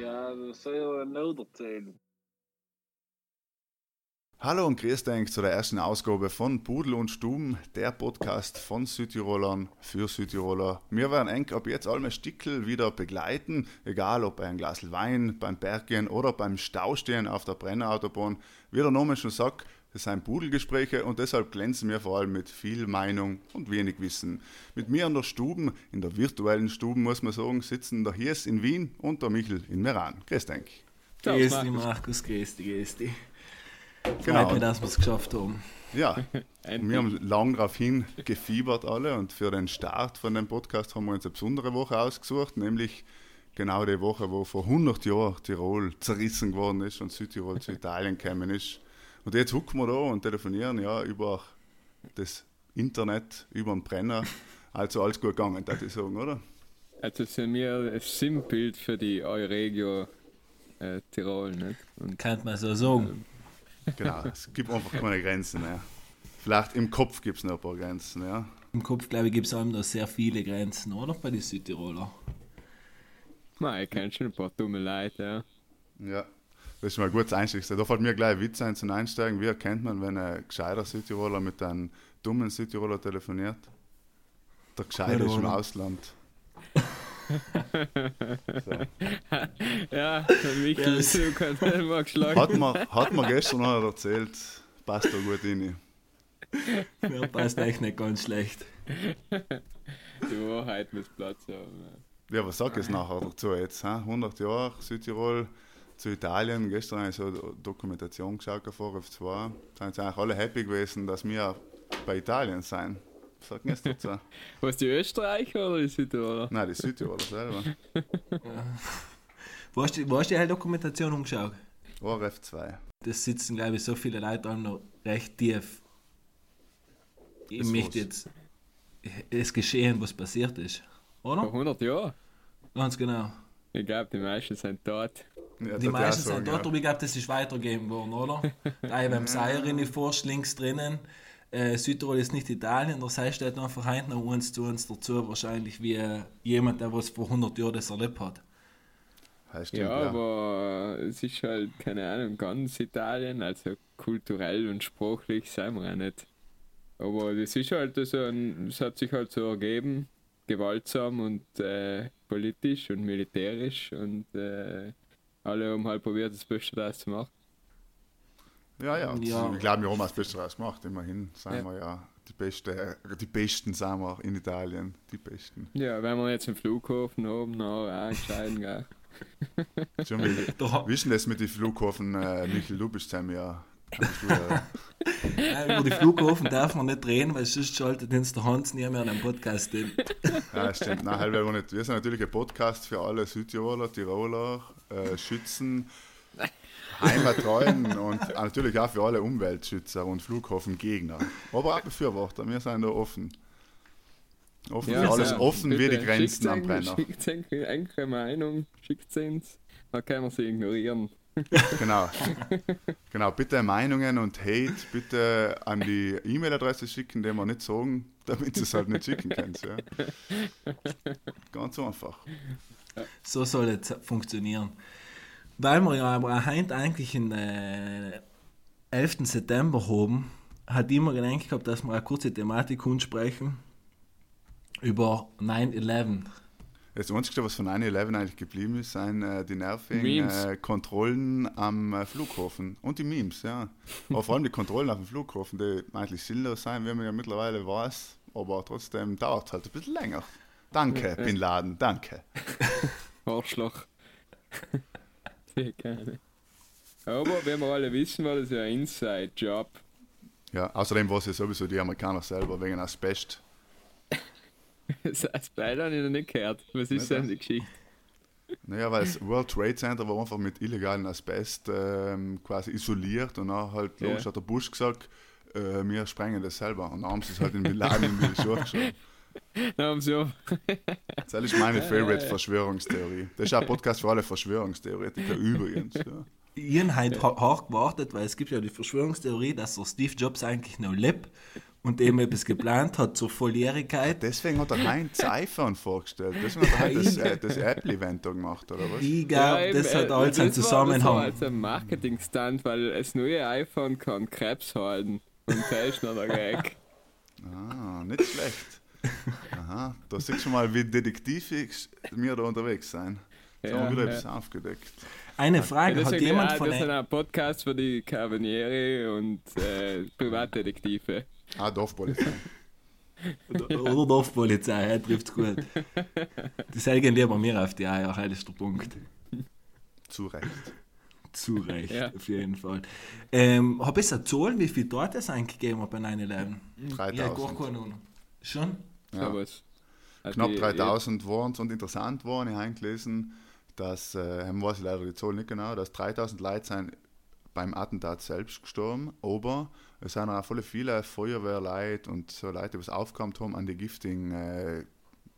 Ja, das soll ja noch erzählen. Hallo und grüß dich zu der ersten Ausgabe von Pudel und Stuben, der Podcast von Südtirolern für Südtiroler. Wir werden eng ab jetzt alle Stickel wieder begleiten, egal ob bei einem Glas Wein, beim Berggehen oder beim Staustehen auf der Brennerautobahn. Wie der Name schon sagt, das sind Pudelgespräche und deshalb glänzen wir vor allem mit viel Meinung und wenig Wissen. Mit mir in der Stuben, in der virtuellen Stuben muss man sagen, sitzen der Hies in Wien und der Michel in Meran. Grüß dich. Grüß dich, Markus, grüß dich, grüß dich. Genau. Freut mich, dass wir es geschafft haben. Ja, wir haben lang darauf hingefiebert alle und für den Start von dem Podcast haben wir uns eine besondere Woche ausgesucht, nämlich genau die Woche, wo vor 100 Jahren Tirol zerrissen geworden ist und Südtirol zu Italien gekommen ist. Und jetzt hucken wir da und telefonieren ja über das Internet, über den Brenner. Also alles gut gegangen, würde ich sagen, oder? Also sind wir ein Sinnbild für die Euregio äh, Tirol, nicht? Und Könnte man so sagen. Genau, es gibt einfach keine Grenzen. Ja. Vielleicht im Kopf gibt es noch ein paar Grenzen. Ja. Im Kopf, glaube ich, gibt es allem noch sehr viele Grenzen, oder? Bei den Südtiroler. Nein, ich kenne schon ein paar dumme Leute, ja. Ja, das ist mal ein gutes Einstieg. Da fällt mir gleich ein Witz ein zum Einsteigen. Wie erkennt man, wenn ein gescheiter Südtiroler mit einem dummen Südtiroler telefoniert? Der Gescheite ist im Oder? Ausland. Ja, der Michael Ja, es- du kannst mal geschlagen. Hat man, hat man gestern noch erzählt, passt da gut rein. Ja, passt echt nicht ganz schlecht. Die Wahrheit muss Platz haben. Ja, was sag ich nachher dazu jetzt? Hä? 100 Jahre Südtirol zu Italien. Gestern habe ich so eine Dokumentation geschaut auf 2. Da sind sie eigentlich alle happy gewesen, dass wir bei Italien sind. Was sagt ihr jetzt dazu? Was, die Österreicher oder die Südtiroler? Nein, die Südtiroler selber. Wo hast du, wo hast du die Dokumentation umgeschaut? ORF 2. Das sitzen, glaube ich, so viele Leute allem noch recht tief. Ich Das möchte was. jetzt es geschehen, was passiert ist. Vor Oder? 100 Jahren? Ganz genau. Ich glaube, die meisten sind tot. Ja, Die meisten sind dort, aber ich glaube, das ist weitergegeben worden, oder? Da ich beim Seier in die Forst links drinnen. Äh, Südtirol ist nicht Italien, der Sei steht einfach hinten noch eins zu uns dazu, wahrscheinlich wie äh, jemand, der was vor 100 Jahren das erlebt hat. Ja, stimmt, Ja, ja. aber es ist halt, keine Ahnung, ganz Italien, also kulturell und sprachlich sind wir auch nicht. Aber das ist halt so ein, es hat sich halt so ergeben, gewaltsam und äh, politisch und militärisch und äh, alle haben halt probiert, das Beste daraus zu machen. Ja, ja. Ja. Ich glaube, wir haben das Beste daraus gemacht. Immerhin sind Ja. wir ja die, Beste, die Besten sind wir in Italien. Die Besten. Ja, wenn wir jetzt einen Flughafen haben, dann auch entscheiden, gell. Schon denn das mit den Flughafen? Äh, Michael, du bist ja ja. über die Flughafen darf man nicht reden, weil sonst schaltet uns der Hans nie mehr an den Podcast hin. Ja, stimmt. Nein, halt, weil wir, nicht, wir sind natürlich ein Podcast für alle Südtiroler, Tiroler, äh, Schützen, Heimattreuen und natürlich auch für alle Umweltschützer und Flughafengegner. Aber auch Befürworter, wir sind da offen. Offen für alles, ja, offen wie die bitte, Grenzen am Brenner. Schickt eine enkle Meinung, schickt sie uns, dann können wir sie ignorieren. Genau. genau, bitte Meinungen und Hate bitte an die E-Mail-Adresse schicken, die wir nicht sagen, damit sie es halt nicht schicken können. Ja. Ganz einfach. So soll es funktionieren. Weil wir ja aber heute eigentlich den äh, 11. September haben, hat immer gedacht gehabt, dass wir eine kurze Thematik ansprechen über 9-11. Das Einzige, was von 9-11 eigentlich geblieben ist, sind äh, die nervigen äh, Kontrollen am äh, Flughafen und die Memes, ja. Aber vor allem die Kontrollen auf dem Flughafen, die eigentlich sinnlos sein, wie man ja mittlerweile weiß, aber trotzdem dauert es halt ein bisschen länger. Danke, Bin Laden, danke. Arschloch. Sehr gerne. Aber wie wir alle wissen, war das ja ein Inside-Job. Ja, außerdem war es ja sowieso die Amerikaner selber wegen Asbest. Das beide habe ich noch nicht gehört. Was ist denn die Geschichte? Naja, weil das World Trade Center war einfach mit illegalen Asbest ähm, quasi isoliert und dann halt, Ja. logisch hat der Bush gesagt, äh, wir sprengen das selber. Und dann haben sie es halt in Laden in die Schuhe geschoben. Haben sie auch. Das ist meine favorite Verschwörungstheorie. Das ist auch ein Podcast für alle Verschwörungstheoretiker übrigens. Ja. Ich habe heute ha- hart gewartet, weil es gibt ja die Verschwörungstheorie, dass der Steve Jobs eigentlich noch lebt und eben etwas geplant hat zur Volljährigkeit. Deswegen hat er das iPhone vorgestellt. Deswegen hat er das, äh, das Apple-Event da gemacht, oder was? Ich glaube, eben, das hat äh, alles einen Zusammenhang. Das war also ein Marketing-Stunt, weil das neue iPhone kann Krebs halten. Und das ist noch der Gag. Ah, nicht schlecht. Aha, da siehst du mal, wie detektivisch wir da unterwegs sind. Jetzt haben wir wieder etwas aufgedeckt. Eine Ja, Frage, hat deswegen, jemand ja, von das ist euch... ein Podcast für die Carabinieri und äh, Privatdetektive. Ah, Dorfpolizei. Oder Dorfpolizei, ja, trifft gut. Die sägen lieber mir auf die Eier, das ist der Punkt. Zu Recht. Zu Recht, Ja. auf jeden Fall. Ähm, hab ich Zahl, wie viel dort es eigentlich gegeben hat bei 9-11? Ja, gar 3000. keine Ahnung. Schon? Ja. Knapp die- 3000 waren es und interessant waren, ich habe gelesen, dass, äh, haben weiß ich leider die Zahl nicht genau, dass 3000 Leute sind beim Attentat selbst gestorben, aber es sind auch voll viele Feuerwehrleute und so Leute, die was aufgekommen haben, an die giftigen äh,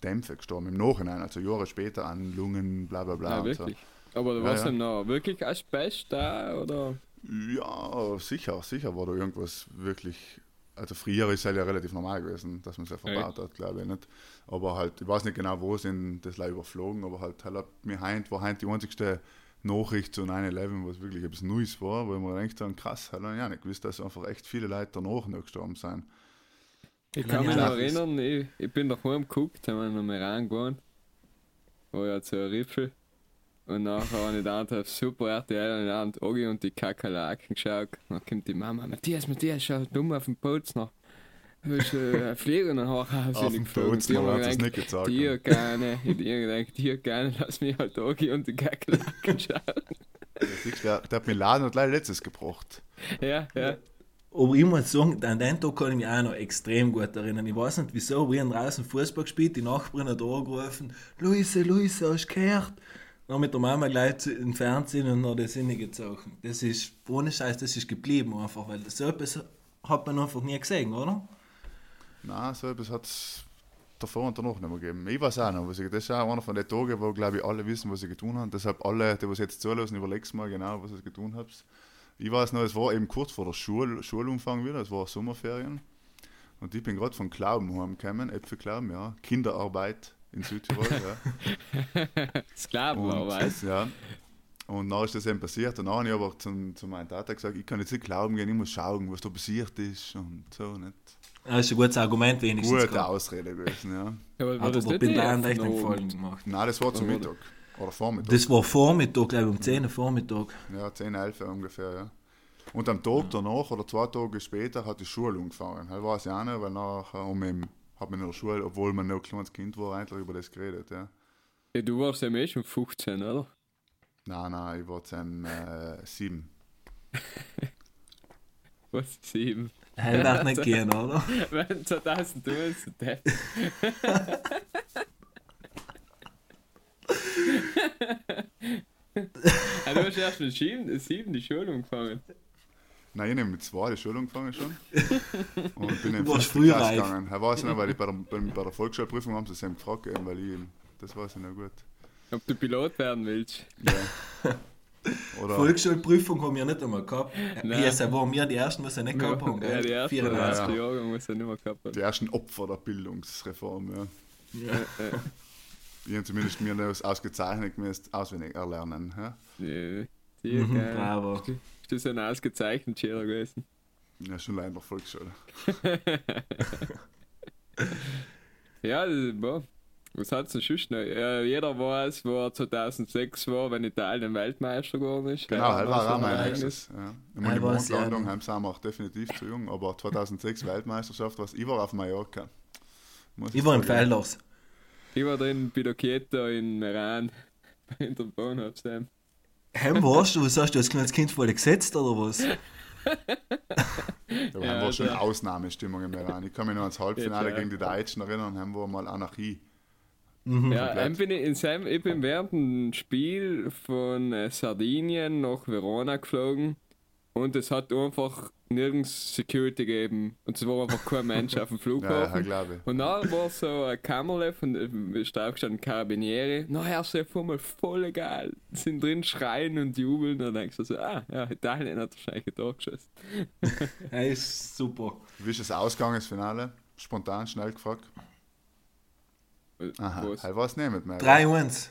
Dämpfe gestorben im Nachhinein, also Jahre später an Lungen, bla bla bla. Ja, und so. wirklich. Aber Ja, war es ja. denn noch wirklich Asbest da? Oder? Ja, sicher, sicher war da irgendwas wirklich. Also früher ist es ja relativ normal gewesen, dass man es ja verbaut hat, glaube ich nicht. Aber halt, ich weiß nicht genau, wo sind das Leute überflogen, aber halt, halt mir heint, war heint die einzigste Nachricht zu 9-11, was wirklich etwas Neues war, wo ich mir gedacht habe, krass, halt ja nicht gewusst, dass einfach echt viele Leute danach noch gestorben sind. Ich kann mich noch erinnern, ich, ich bin daheim geguckt, haben wir noch mal reingegangen. War ja ein Riffel. Und nachher habe ich dann auf Super RTL und dann Ogi und die Kakerlaken geschaut. Dann kommt die Mama, Matthias, Matthias, schau dumm auf den. Da ist äh, ein Flieger und dann Haus Auf dem Bootsner hat es nicht gezeigt. Dir gerne, ich hab dir gerne, lass mich halt Ogi und die Kakerlaken schauen. Du, Der, der hat mir Laden und leider letztes gebracht. Ja, ja. Aber ich muss sagen, an den Tag kann ich mich auch noch extrem gut erinnern. Ich weiß nicht wieso, wir haben draußen Fußball gespielt, die Nachbarin hat angerufen, Luise, Luise, hast du gehört? Dann mit der Mama gleich zu- im Fernsehen und noch das gezogen. Das ist, ohne Scheiß, das ist geblieben einfach, weil so etwas hat man einfach nie gesehen, oder? Nein, so etwas hat es davor und danach nicht mehr gegeben. Ich weiß auch noch, was ich, das ist auch einer von den Tagen, wo, glaube ich, alle wissen, was ich getan habe. Deshalb alle, die was jetzt zulassen, überlegst mal genau, was ich getan habe. Ich weiß noch, es war eben kurz vor der Schul Schulumfang wieder, es war Sommerferien. Und ich bin gerade von Glauben heimgekommen, Äpfelglauben, ja, Kinderarbeit in Südtirol, ja. Sklavenarbeit. ja. Und dann ist das eben passiert. Und dann habe ich aber zum, zu meinem Vater gesagt, ich kann jetzt nicht glauben gehen, ich muss schauen, was da passiert ist und so. Nicht. Das ist ein gutes Argument wenigstens. Gute gehabt. Ausrede gewesen, ja. Ja, aber das aber bin da echt einen Gefallen gemacht. Nein, das war zum? Mittag. Oder Vormittag. Das war Vormittag, glaube ich, um 10 Uhr Vormittag. ja, 10, 11 ungefähr, ja. Und am Tag danach oder zwei Tage später hat die Schule angefangen. Das weiß ich auch nicht, weil nachher um ihn, hat man in der Schule, obwohl man noch ein kleines Kind war, eigentlich über das geredet, ja. Ja, du warst ja eh schon 15, oder? Nein, nein, ich war dann äh, sieben. Was? Sieben. Hell darf nicht gehen, oder? Wenn 2000 du bist, der. ah, du hast erst mit sieben, sieben die Schule angefangen. Nein, ich habe mit zwei die Schule angefangen schon. Und bin in Du warst fünfte früh Klasse reif. gegangen. Ich weiß nicht, weil ich bei der, bei, der Volksschulprüfung haben sie es eben gefragt, eben, weil ich, das weiß ich noch gut. Ob du Pilot werden willst. Ja. Oder, Volksschulprüfung haben wir nicht einmal gehabt. Nein. Hier sind waren wir die ersten, was sie nicht gehabt haben. Ja, die erste, der 94. erste Ja, ja. Jahrgang muss er nicht mehr gehabt haben. die ersten Opfer der Bildungsreform, ja. Ja. Äh, Ich habe zumindest mir das ausgezeichnet müsst auswendig erlernen. Ja, äh, die, Mhm, geil. bravo. Bist du so ein ausgezeichneter Schüler gewesen? ja schon leider Volksschule. Ja, das, boah. was hat es denn noch? Ja, jeder weiß, wo er 2006 war, wenn Italien Weltmeister geworden ist. Genau, Ja, das war auch mein erstes. Ja. Ich Er meine, die. Mondlandung haben sie auch definitiv zu jung, aber 2006 Weltmeisterschaft, was ich war auf Mallorca. Muss Ich war im. Felders. Ich war drin bei der in Meran, in der Bahnhofsheim. Heim warst du, was hast du als kleines Kind voll gesetzt oder was? Da Ja, war schon also- Ausnahmestimmung im Iran. Ich kann mich noch ans Halbfinale ja. gegen die Deutschen erinnern, haben wir mal Anarchie. Mhm. Ja, ähm, bin ich, in seinem, ich bin während dem Spiel von äh, Sardinien nach Verona geflogen und es hat einfach nirgends Security gegeben. Und es war einfach kein Mensch auf dem Flughafen. ja, glaube ich. Und dann war so ein Kammerle von äh, ist draufgestanden Carabinieri. Nachher ist einfach mal voll geil. Sind drin schreien und jubeln. Dann denkst du so, ah, ja, Italien hat wahrscheinlich ein Tor geschossen. Hey, ist super. Wie ist das Ausgang, das Finale? Spontan, schnell gefragt. Aha, Was? ich weiß nicht mehr. 3-1.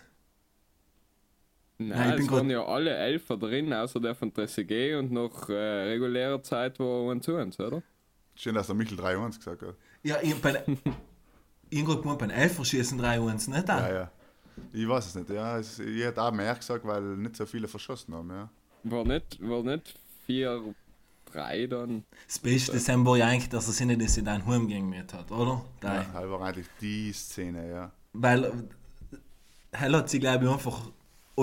Nein, Nein, ich bin es waren ja alle Elfer drin, außer der von Trezeguet und nach äh, regulärer Zeit war 1 zu 1, oder? Schön, dass der Michel 3-1 gesagt hat. Ja, ich, hat gemeint, beim Elferschießen 3-1, nicht da? Ja, ja. Ich weiß es nicht. Ja, es, ich hätte auch mehr gesagt, weil nicht so viele verschossen haben. Ja. War nicht, war nicht 4 3 dann. Das Beste ist war ja eigentlich, dass er sich nicht in seinen Heimgang mit hat, oder? Da. Ja, das war eigentlich die Szene, ja. Weil äh, Hell hat sie, glaube ich, einfach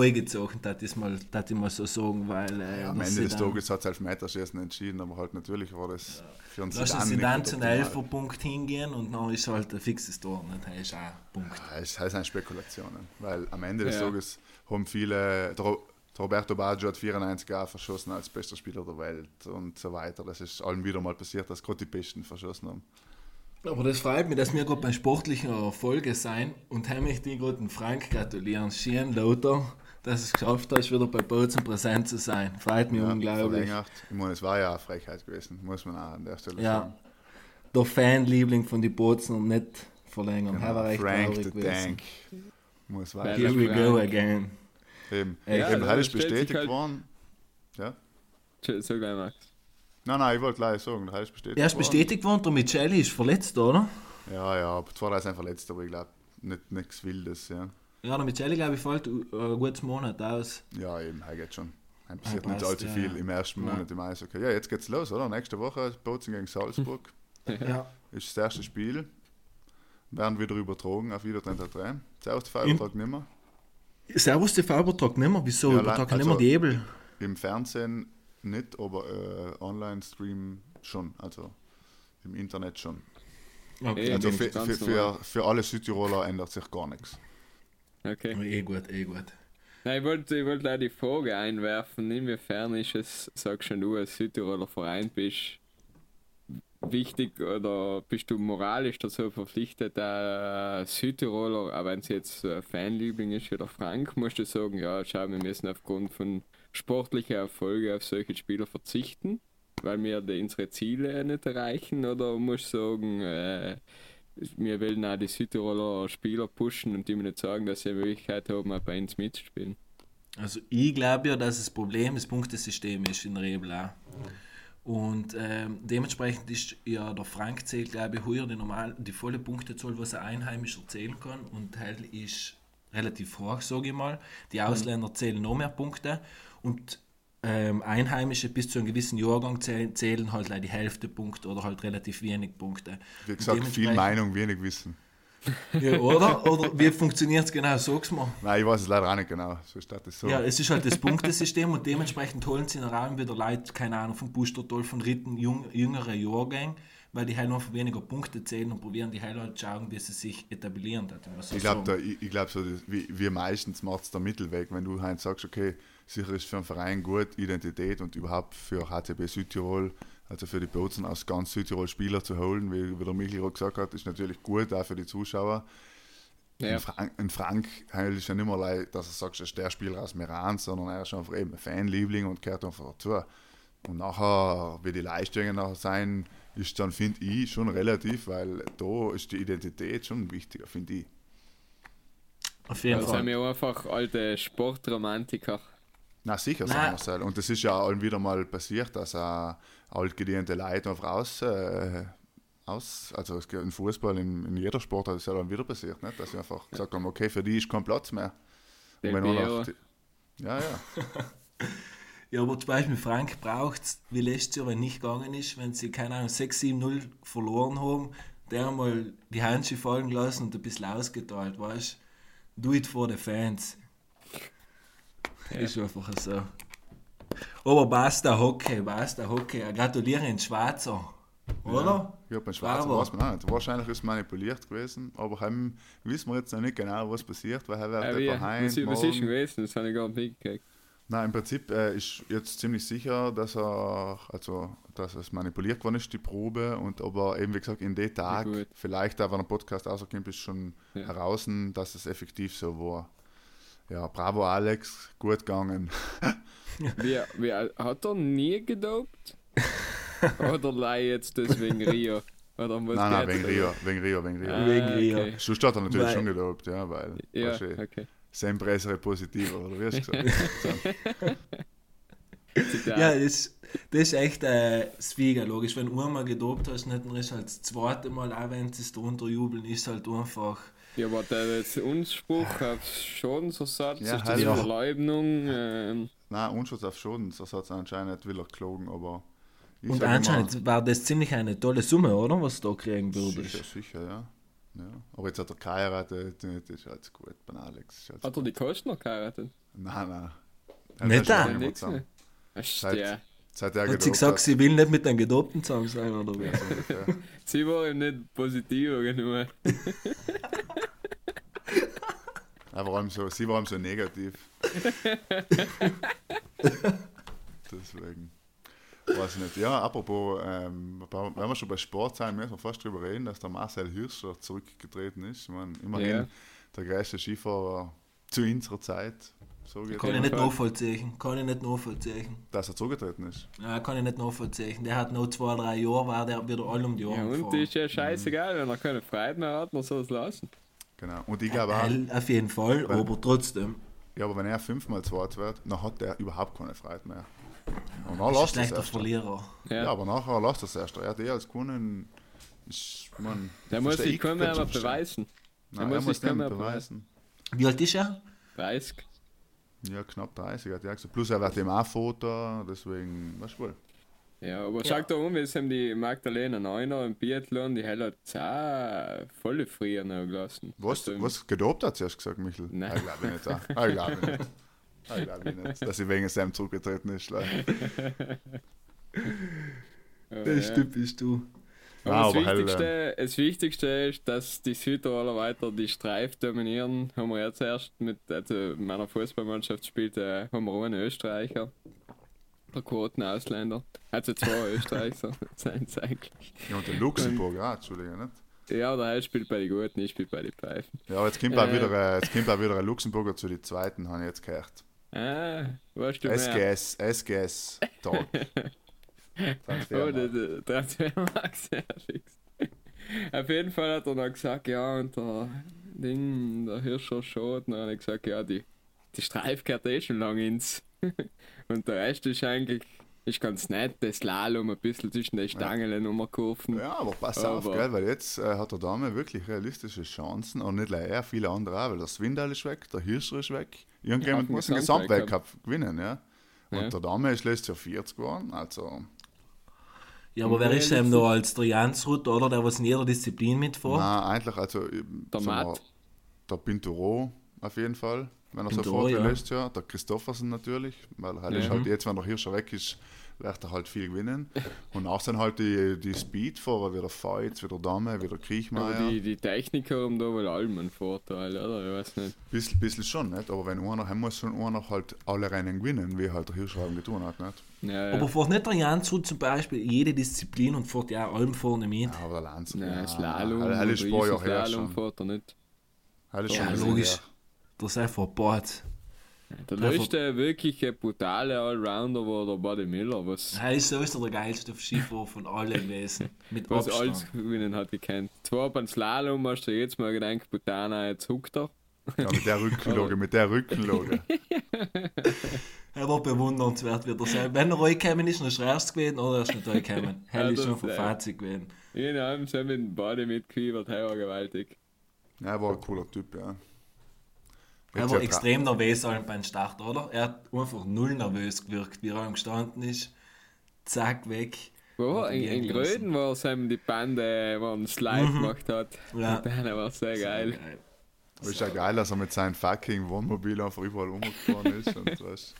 angezogen, dass ich mal, dass ich mal so sagen, weil äh, Am das Ende des Tages hat es Elfmeterschießen entschieden, aber halt natürlich war das für uns Lass uns dann zu einem Elferpunkt hingehen und dann ist halt ein fixes Tor, nicht? Das ist auch ein Punkt. Es heißt sind Spekulationen, weil am Ende des Ja. Tages haben viele, Roberto Baggio hat 94 Jahre verschossen als bester Spieler der Welt und so weiter. Das ist allen wieder mal passiert, dass gerade die Besten verschossen haben. Aber das freut mich, dass wir gerade bei sportlichen Erfolgen sein und heim möchte ich gerade den Frank gratulieren. Schön, Lothar, dass es geschafft hast, wieder bei Bozen präsent zu sein. Freut mich Ja, unglaublich. Ich meine, es war ja eine Frechheit gewesen, muss man auch an der Stelle Ja, sagen. der Fanliebling von die Bozen und nicht verlängern. Genau, Das war echt Frank the gewesen. Tank muss Ja, weiter. Here we go again. Eben, eben ja, heute das ist bestätigt halt- worden. Ja? So gleich, Max. Nein, nein, ich wollte gleich sagen, heute ist bestätigt Er ist worden. bestätigt worden, der Micheli ist verletzt, oder? Ja, ja, aber zwar ist er verletzt, aber ich glaube, nicht nichts Wildes, ja. Ja, der Micheli, glaube ich, fällt äh, ein gutes Monat aus. Ja, eben, er geht schon. Er passiert Ah, nicht allzu ja, viel ja. im ersten Ja. Monat im Eishockey. Ja, jetzt geht's los, oder? Nächste Woche Bozen gegen Salzburg. Ja. ist das erste Spiel. Werden wieder übertragen auf wieder 3. Zuerst TV-Übertrag nicht mehr. Servus TV übertragt nicht mehr. Wieso Ja, übertragen also- nicht mehr die Ebel? Im Fernsehen nicht, aber äh, Online-Stream schon. Also im Internet schon. Okay. Also bin für, für, für, für alle Südtiroler ändert sich gar nichts. Okay. Eh gut, eh gut. Nein, ich wollte, ich wollte gleich die Frage einwerfen, inwiefern ist es, sagst schon du, als Südtiroler Verein bist, wichtig oder bist du moralisch dazu verpflichtet, der Südtiroler, auch wenn es jetzt ein Fanliebling ist wie der Frank, musst du sagen, ja, schau, wir müssen aufgrund von sportlicher Erfolge auf solche Spieler verzichten, weil wir unsere Ziele nicht erreichen, oder musst du sagen, äh, wir wollen auch die Südtiroler Spieler pushen und die mir nicht sagen, dass sie eine Möglichkeit haben, auch bei uns mitzuspielen. Also ich glaube ja, dass das Problem das Punktesystem ist in der Ebel auch. Und ähm, dementsprechend ist ja der Frank zählt, glaube ich, heuer die, normal, die volle Punktezahl, was ein Einheimischer zählen kann. Und Teil ist relativ hoch, sage ich mal. Die Ausländer zählen noch mehr Punkte. Und ähm, Einheimische bis zu einem gewissen Jahrgang zählen, zählen halt leider die Hälfte Punkte oder halt relativ wenig Punkte. Wie gesagt, viel Meinung, wenig Wissen. Ja, oder? Oder wie funktioniert es genau? Sag's mal. Nein, ich weiß es leider auch nicht genau. So steht das so. Ja, es ist halt das Punktesystem und dementsprechend holen sie in Raum wieder Leute, keine Ahnung, vom Boostertoll, von dritten, jung, jüngeren Jahrgängen, weil die halt einfach weniger Punkte zählen und probieren die halt halt schauen, wie sie sich etablieren. So Ich glaube, sagen. ich, ich glaub so, das- wie, wie meistens macht es der Mittelweg, wenn du halt sagst, okay, sicher ist für einen Verein gut, Identität und überhaupt für HCB Südtirol, also für die Bozen aus ganz Südtirol Spieler zu holen, wie, wie der Michael gerade gesagt hat, ist natürlich gut, auch für die Zuschauer. Ja. In, Frank, in Frank ist ja nicht mehr leid, dass er sagt, er ist der Spieler aus Meran, sondern er ist einfach eben ein Fanliebling und gehört einfach dazu. Und nachher, wie die Leistungen nachher sein, ist dann, finde ich, schon relativ, weil da ist die Identität schon wichtiger, finde ich. Auf jeden Also sind Fall. wir einfach alte Sportromantiker. Na sicher, sagen wir es halt. Und das ist ja auch wieder mal passiert, dass äh, altgediente Leute einfach aus, äh, aus also es geht im Fußball, in, in jeder Sport hat es ja dann wieder passiert, nicht? dass sie einfach gesagt haben, okay, für die ist kein Platz mehr. Del wenn die, ja, ja. Ja, aber zum Beispiel Frank braucht es, wie letztes Jahr, wenn nicht gegangen ist, wenn sie, keine Ahnung, 6-7-0 verloren haben, der mal die Handschuhe fallen lassen und ein bisschen ausgeteilt, weißt du? Do it for the fans. Ist einfach so. Aber basta Hockey, basta Hockey. Gratuliere in Schwarzer. Oder? Ja, beim Schwarzen Bravo. weiß man auch nicht. Wahrscheinlich ist es manipuliert gewesen, aber heim wissen wir jetzt noch nicht genau, was passiert, weil er wird Äh, wie, etwa heim, was, was ist gewesen? Das habe ich gar nicht mitgekriegt. Na, im Prinzip äh, ist jetzt ziemlich sicher, dass er, also, dass es manipuliert worden ist, die Probe, und aber eben, wie gesagt, in dem Tag, gut. vielleicht auch, wenn der Podcast rauskommt, ist schon Ja. heraus, dass es effektiv so war. Ja, bravo Alex, gut gegangen. Wie, wie, hat er nie gedopt? Oder leih jetzt das wegen Rio? Oder was nein, nein, wegen? Rio, wegen Rio, wegen Rio. Ah, Wegen Rio. okay. Sonst hat er natürlich Weil- schon gedopt, ja, weil, Ja, okay. sempre essere positivo, oder wie hast du gesagt? Ja, das, das ist echt äh, Zwiege, logisch. Wenn du einmal gedopt hast, nicht, dann ist halt das zweite Mal, auch wenn sie es da unterjubeln, ist halt einfach. Ja, aber der das Unspruch auf Schadensersatz, Ja, ist das halt. Ja. Verleumdung? Ähm, Nein, Unschutz auf Schadensersatz anscheinend will er gelogen, aber. ich Und sag immer, anscheinend war das ziemlich eine tolle Summe, oder? Was du da kriegen Sicher, würdest. sicher, ja. ja. Aber jetzt hat er geheiratet, das ist halt gut bei Alex. Ist halt hat er die Kosten noch geheiratet? Nein, nein. Nicht da? nicht Seit- er Hat sie gesagt, hat. sie will nicht mit einem Gedopten zusammen sein, oder wie? Ja. Sie war ihm nicht positiv genug. Er war allem so, sie war so negativ. Deswegen. Weiß ich nicht. Ja, apropos, ähm, wenn wir schon bei Sport sein, müssen wir fast drüber reden, dass der Marcel Hirscher zurückgetreten ist. Ich meine, immerhin Ja. der größte Skifahrer zu unserer Zeit. So geht Kann ich nicht nachvollziehen. Kann ich nicht nachvollziehen. dass er zugetreten ist. Ja, kann ich nicht nachvollziehen. Der hat noch zwei, drei Jahre, war der wieder all um die Ja, Ohren und gefahren. ist ja scheißegal, wenn er keine Freude mehr hat, soll er es lassen. Genau. Und ich glaube auch, auf jeden Fall, Weil- aber trotzdem. ja, aber wenn er fünfmal zweit wird, dann hat er überhaupt keine Freude mehr. Und dann Ist ein lasst er es. Verlierer. Ja. Ja, aber nachher lasst er es erst. Er hat eh als Kunden. Ich mein, der muss sich schon aber beweisen. Nein, Er muss muss sich nicht mehr beweisen. Wie alt ist er? 30. Ja, knapp 30 hat er gesagt. Plus er wird ihm auch Foto, deswegen, weißt du wohl. Ja, aber Ja. sag da um, wir haben die Magdalena Neuner im Biathlon, die hat auch volle früher noch gelassen. Was, Also was gedopt hat, zuerst gesagt, Michel? Nein. Ich glaube nicht. auch. Ich glaube nicht. Ich glaube nicht, dass sie wegen seinem zurückgetreten ist. aber ja. typisch du. Ja, das, Wichtigste, das Wichtigste ist, dass die Südtiroler weiter die Streif dominieren. Haben wir jetzt erst mit, also meiner Fußballmannschaft spielt, äh, haben wir einen Österreicher, der Quotenausländer. Also zwei Österreicher sind es eigentlich. Ja, und der Luxemburg auch, Entschuldigung, nicht? Ja, der eine spielt bei den Guten, ich spiele bei den Pfeifen. Ja, aber jetzt kommt, auch Äh. wieder, äh, jetzt kommt auch wieder ein Luxemburger zu den Zweiten, habe ich jetzt gehört. Ah, weißt du mehr? SGS, SGS, Tag. Oh, der, Transfermarkt. der Transfermarkt, sehr fix. Auf jeden Fall hat er dann gesagt, ja, und der Ding, der Hirscher Schot, dann habe ich gesagt, ja, die, die Streif gehört eh schon lang ins. und der Rest ist eigentlich, ist ganz nett, das Slalom ein bisschen zwischen den Stangen umkurven. Ja, aber pass auf, Aber- gell, weil jetzt äh, hat der Dame wirklich realistische Chancen und nicht nur er, viele andere auch, weil der Swindal ist weg, der Hirscher ist weg. Irgendjemand Ja, muss den. Gesamtweltcup gewinnen, ja. Und Ja. der Dame ist letztes Jahr 40 geworden, also Ja, aber wer ist denn da als der Jansrud, oder? Der was in jeder Disziplin mitfährt? nein, eigentlich, also Der Matt. der Pinturo auf jeden Fall, wenn er so Pinturo, fährt wie ja. der Christoffersen natürlich, weil halt, Ja. halt jetzt, wenn der Hirscher weg ist, wird er halt viel gewinnen. Und auch sind halt die, die Speedfahrer, wie der Feitz, wie der Dame, wie der Aber Kriechmeier. die, die Techniker haben da wohl allem einen Vorteil, oder? Ich weiß nicht. Bisschen, bisschen schon, nicht? Aber wenn einer, er muss schon einer halt alle Rennen gewinnen, wie halt der Hirschraum getan hat, nicht? Ja, ja. Aber fährt nicht der Jansrud zum Beispiel jede Disziplin und fährt ja allem vorne mit? Ja, aber der Lanz. Nein, Slalom, Hell, hell ist ein paar Jahre her Slalom schon. fährt er nicht. Ist Ja, logisch. her. Der sei verbohrt. Der Ja, letzte wirklich brutale Allrounder war der Buddy Miller, was, Er ist sowieso der geilste Skifahrer von allen gewesen. Mit was Abstand. alles gewinnen hat gekannt. Zwar beim Slalom hast du jetzt mal gedacht, Butana, jetzt huckt er. Ja, mit der Rückenlage, mit der Rückenlage. Er war bewundernswert, wird er sein. Wenn er reingekommen ist, dann ist er erst gewesen oder er ist nicht reingekommen. Hell ist schon von echt. Fazit gewesen. Jeden Abend sind mit dem Buddy mitgefiebert, hey, war gewaltig. Ja, er war ein cooler Typ, ja. Er war extrem nervös beim Start, oder? Er hat einfach null nervös gewirkt, wie er am gestanden ist. Zack, weg. Wo? Er In, in. Gröden, wo es ihm die Bande, wo er einen Slide gemacht hat. Ja. Und dann war sehr geil. Aber ist ja geil, dass er mit seinem fucking Wohnmobil einfach überall rumgefahren ist. Und was.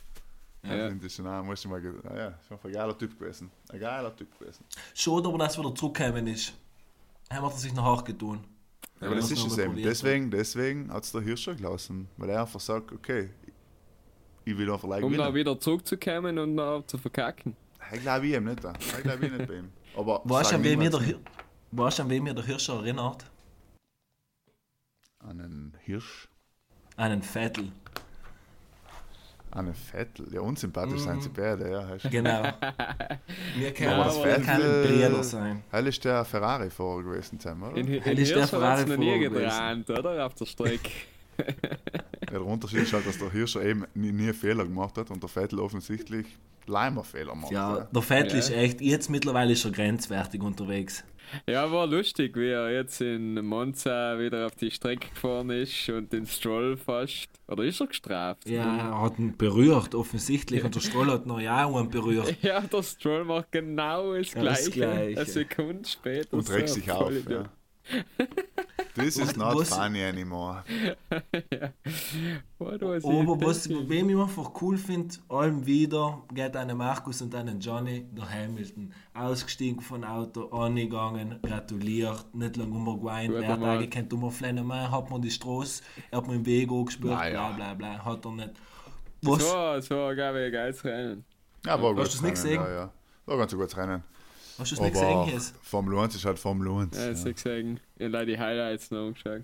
Ja, Ja. finde ich schon auch, muss ich mal, ah ja, ist einfach ein geiler Typ gewesen. Ein geiler Typ gewesen. Schade aber, dass er wieder zurückgekommen ist. Haben wir sich noch hart getan. Ja, aber das das ist es eben. Deswegen, deswegen hat es der Hirscher gelassen. Weil er einfach sagt, okay, Ich will einfach like Um dann wieder zurückzukommen und dann zu verkacken. Ich glaube ich ihm nicht. Ich glaube ich nicht bei ihm. Aber du, weißt du, an wem mir der Hirscher erinnert? An einen Hirsch, An einen Vettel. an einen Vettel. Ja, unsympathisch Mhm. sind sie beide, ja. Heißt- Genau. Wir können, Aber Vettel- können Brüder sein. Heil ist der Ferrari-Fahrer gewesen, sein, oder? In, in Heil ist der es noch nie gedreht, oder? Auf der Strecke. Ja, der Unterschied ist halt, dass der Hirscher eben nie, nie Fehler gemacht hat und der Vettel offensichtlich Leimer-Fehler macht. Ja, der Vettel Ja. ist echt, jetzt mittlerweile er grenzwertig unterwegs. Ja, war lustig, wie er jetzt in Monza wieder auf die Strecke gefahren ist und den Stroll fast. Oder ist er gestraft? Ja, er hat ihn berührt, offensichtlich. Und der Stroll hat noch ja auch einen berührt. Ja, der Stroll macht genau das Ja, das Gleiche. Gleiche. Eine Sekunde später. Und regt so, sich auf. Ja. This is not was- funny anymore. What was he Aber was, wem ich einfach cool finde, allem wieder geht einen Markus und einen Johnny, der Hamilton, ausgestiegen von Auto, angegangen, gratuliert, nicht lange umgeweint, wer hat Mann. eigentlich um Flennen, man hat man die Straße, er hat mir den Weg angespürt, Na ja. bla bla bla, hat er nicht. Es Was? es war, glaube ich, ein geiles Rennen. Ja, war gut. Hast du das nicht gesehen? Ja, ja. War ganz ein gutes Rennen. Hast du es nicht gesehen, Jes? Formel 1 ist halt Formel 1. Ja, das Ja. ich sagen. Ich habe leider die Highlights noch angeschaut.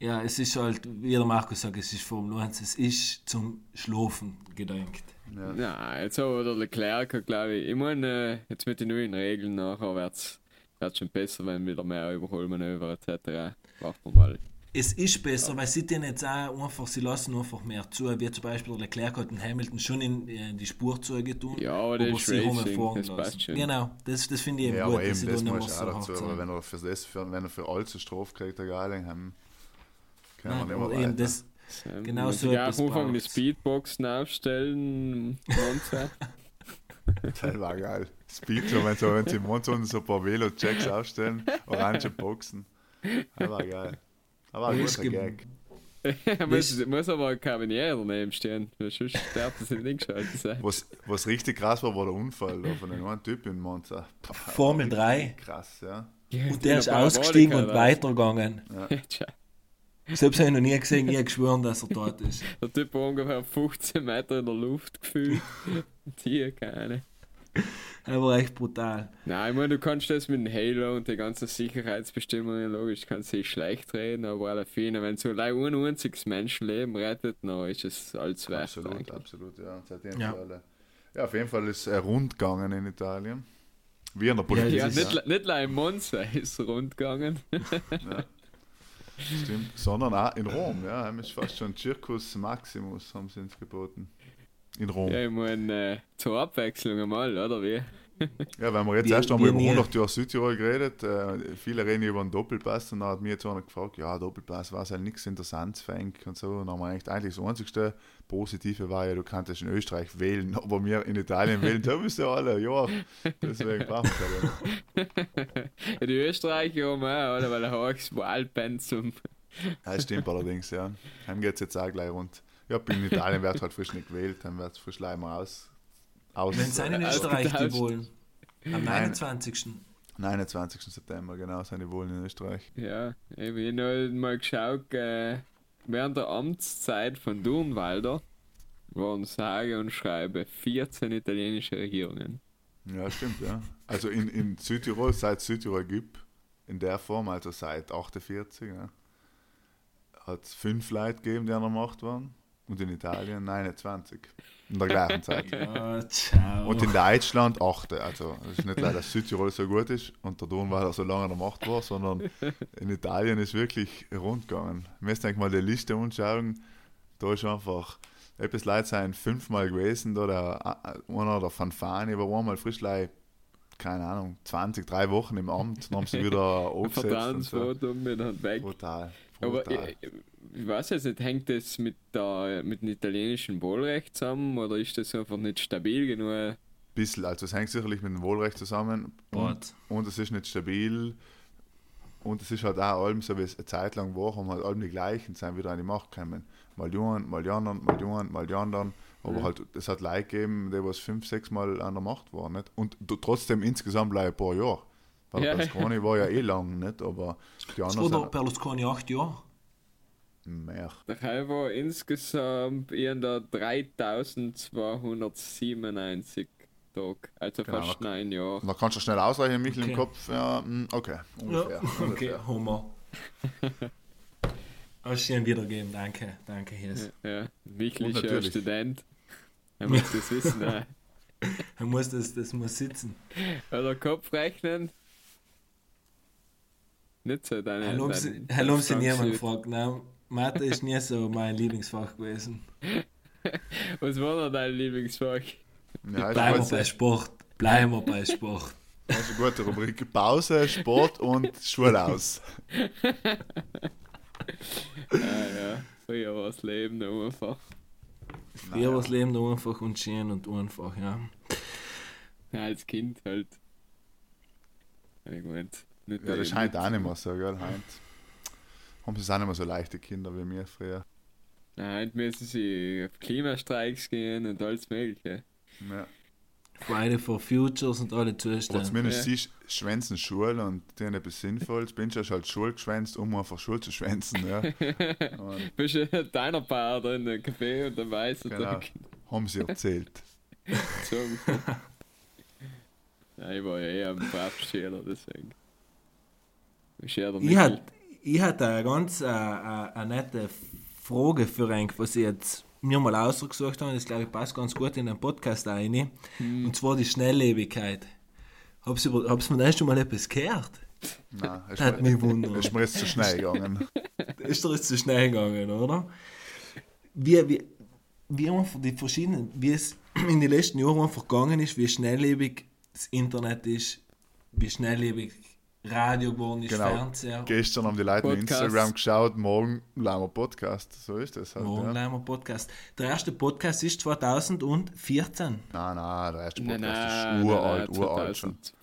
Ja, es ist halt, wie der Markus sagt, es ist Formel 1, es ist zum Schlafen gedenkt. Ja. Ja, jetzt aber der Leclerc, glaube ich. Ich meine, äh, jetzt mit den neuen Regeln nachher wird es schon besser, wenn wieder mehr Überholmanöver etc. Warten wir mal. Es ist besser, weil sie den jetzt auch einfach, sie lassen einfach mehr zu, wie zum Beispiel der Leclerc hat den Hamilton schon in äh, die Spur zugetan. Ja, aber das ist sie haben Racing, fahren das lassen. passt schon. Genau, das, das finde ich eben Ja, gut, aber dass eben, sie das da nicht mehr muss so dazu. Aber wenn er für, das, für, wenn er für alles Strafe kriegt, der Geilingham, kann man Nein, nicht aber mehr eben weiter. das, Genau so etwas am Anfang die. Speedboxen aufstellen. Das war geil. Speedler, wenn, so, wenn sie im Mond so ein paar Velo-Checks aufstellen, orange Boxen. Das war geil. Das war ein guter Gag. muss, muss aber ein Kabinier daneben stehen, weil sonst darf das nicht geschaltet sein. Was, was richtig krass war, war der Unfall da von dem einen Typ in Monza. Boah, Formel 3. Krass, ja. Und der ist ausgestiegen und weitergegangen. Tja, Selbst habe ich noch nie gesehen, ich habe geschworen, dass er dort ist. Der Typ war ungefähr 15 Meter in der Luft gefühlt. Die, keine. Er war echt brutal. Nein, ich meine, du kannst das mit dem Halo und den ganzen Sicherheitsbestimmungen, logisch, kannst du schlecht reden, aber alle Fine, wenn so allein ein einziges Menschenleben rettet, dann ist es alles wert. Absolut, eigentlich. absolut, ja. Seitdem Ja. ja. Alle. ja, auf jeden Fall ist er rund gegangen in Italien. Wie in der Politik. Ja, Das nicht, le- nicht allein in Monza ist rund gegangen. Stimmt, sondern auch in Rom, ja. Heim ist fast schon Circus Maximus, haben sie uns geboten. In Rom. Ja, Ja, ich meine, äh, zur Abwechslung einmal, oder wie? weil wir jetzt Wir- erst einmal wir über nie. 100 Jahre Südtirol geredet. Äh, viele reden über einen Doppelpass und dann hat mir jetzt einer gefragt, ja, Doppelpass war halt nichts Interessantes für Enk und so. Und dann haben wir eigentlich, eigentlich das einzigste Positive war ja, du kannst in Österreich wählen, aber wir in Italien wählen, da müssen ja alle, ja. Deswegen brauchen wir das. Ja, die Österreicher haben auch, oder? Weil er hohes Wahlpensum. Ja, das stimmt allerdings, ja. Heim geht es jetzt auch gleich rund. Ja, in Italien wird halt frisch nicht gewählt, dann wird es frisch leider aus. aus Wenn sie in äh, Österreich die wollen. Am Nein. 29. 29. September, genau, sind die Wohlen in Österreich. Ja, ich habe noch mal geschaut, äh, während der Amtszeit von Durnwalder waren sage und schreibe 14 italienische Regierungen. Ja, stimmt, ja. Also in, in Südtirol, seit es Südtirol gibt, in der Form, also seit 48, ja, hat es fünf Leute gegeben, die an der Macht waren. Und in Italien 29. In der gleichen Zeit. Ja, ciao. Und in Deutschland 8. Also, es ist nicht leider, dass Südtirol so gut ist und der Donwalder so lange an der Macht war, sondern in Italien ist wirklich rund gegangen. Wir müssen eigentlich mal die Liste anschauen. Da ist einfach, etwas Leute sind fünfmal gewesen, da der, äh, einer der Fanfani war einmal frisch, like, keine Ahnung, 20, drei Wochen im Amt, dann haben sie wieder angesetzt. Und so. Bin dann weg. Brutal. Aber brutal. ich, ich weiß jetzt nicht, hängt das mit, der, mit dem italienischen Wahlrecht zusammen oder ist das einfach nicht stabil genug? bisschen, also es hängt sicherlich mit dem Wohlrecht zusammen. Und, und es ist nicht stabil. Und es ist halt auch allem, so wie es eine Zeit lang war, haben halt allem die gleichen sind wieder an die Macht gekommen. Mal die einen, mal die anderen, mal die einen, mal die anderen. Aber Ja. halt, es hat Leute gegeben, die was fünf, sechs Mal an der Macht waren. Nicht? Und trotzdem insgesamt bleiben ein paar Jahre. Weil Ja. Berlusconi war ja eh lang, nicht? Aber die anderen war der Berlusconi acht Jahre. Mehr. Daheim war insgesamt in der 3297 Tage, also Genau. fast neun Jahre. Da kannst du schnell ausrechnen, Michel Okay. im Kopf. Ja, mm, okay. Ungefähr. Ja, okay. Hummer. Hast du ihn wiedergeben, danke, danke, Hies. Ja, Michel ist ja natürlich. Student. Er muss das wissen. ne? Er muss das, das muss sitzen. Oder Kopf rechnen. Nicht so deine. Sie- Hallo, sie deine niemand gefragt. Nein, Mathe ist nie so mein Lieblingsfach gewesen. Was war noch dein Lieblingsfach? Ja, Bleiben wir bei Sport. Bleiben wir bei Sport. Das ist eine gute Rubrik. Pause, Sport und Schule aus. Ah, ja, früher war das Leben noch einfach. Früher war das Leben noch einfach und schön und einfach, ja. Ja, als Kind halt. Ich nicht Ja, das eben scheint auch nicht mehr so, gell? Heint. Haben sie auch nicht mehr so leichte Kinder wie mir früher. Nein, müssen sie auf Klimastreiks gehen und alles Mögliche. Ja. Friday for Futures und alle Zustände. zumindest Ja. sie schwänzen Schule und die haben etwas Sinnvolles. Bin ich halt Schule geschwänzt, um einfach Schule zu schwänzen. Ja. Und Bist du in deiner Bar drin im Café und dann weißt du, Genau. da haben sie erzählt. gezogen. Nein, ich war ja eh am Brav-Schüler, deswegen. Ich der hatte ich hat eine ganz äh, äh, eine nette Frage für euch, was ich jetzt mir mal ausgesucht habe. Das glaube ich passt ganz gut in den Podcast rein. Hm. Und zwar die Schnelllebigkeit. Hab's, hab's von euch schon mal etwas gehört? Nein, Das hat mir, mich wundert. ist mir jetzt zu schnell gegangen. ist doch jetzt zu schnell gegangen, oder? Wie, wie, wie einfach die verschiedenen, wie es in den letzten Jahren gegangen ist, wie schnelllebig das Internet ist, wie schnelllebig Radio geworden ist, Genau. Fernseher. Gestern haben die Leute auf Podcast. Instagram geschaut, morgen laden wir Podcast. So ist das halt. Morgen Ja. Leimer Podcast. Der erste Podcast ist 2014. Nein, nein, der erste Podcast nein, ist uralt, nein, nein, uralt schon. 2000.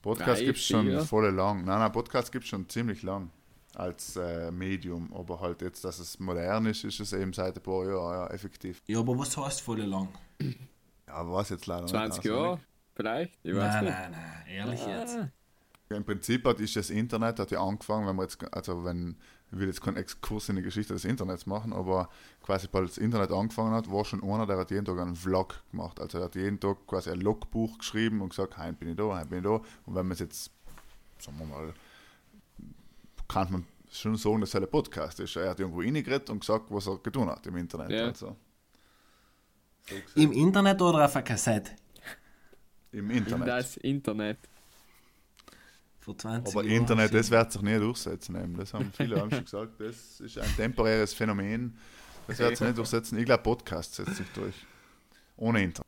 Podcast gibt es schon voll lang. Nein, nein, Podcast gibt es schon ziemlich lang als äh, Medium. Aber halt jetzt, dass es modern ist, ist es eben seit ein paar Jahren ja, effektiv. Ja, aber was heißt voll lang? Ja, aber was jetzt leider 20 nicht. Jahre, vielleicht? Ich weiß Nein, nicht. nein, nein, ehrlich jetzt. Ah, Ja, Im Prinzip hat ist das Internet hat ja angefangen, wenn wir jetzt, also wenn, ich will jetzt keinen Exkurs in die Geschichte des Internets machen, aber quasi, weil das Internet angefangen hat, war schon einer, der hat jeden Tag einen Vlog gemacht. Also er hat jeden Tag quasi ein Logbuch geschrieben und gesagt, heute bin ich da, heute bin ich da. Und wenn man es jetzt, sagen wir mal, kann man schon sagen, dass er ein Podcast ist. Er hat irgendwo reingeredet und gesagt, was er getan hat im Internet. Ja. Also, so. Im Internet oder auf einer Kassette? Im in Internet. das Internet. Vor 20 Aber Jahren. Internet, das wird sich nie durchsetzen. Eben. Das haben viele haben schon gesagt. Das ist ein temporäres Phänomen. Das wird sich nicht durchsetzen. Ich glaube, Podcast setzt sich durch. Ohne Internet.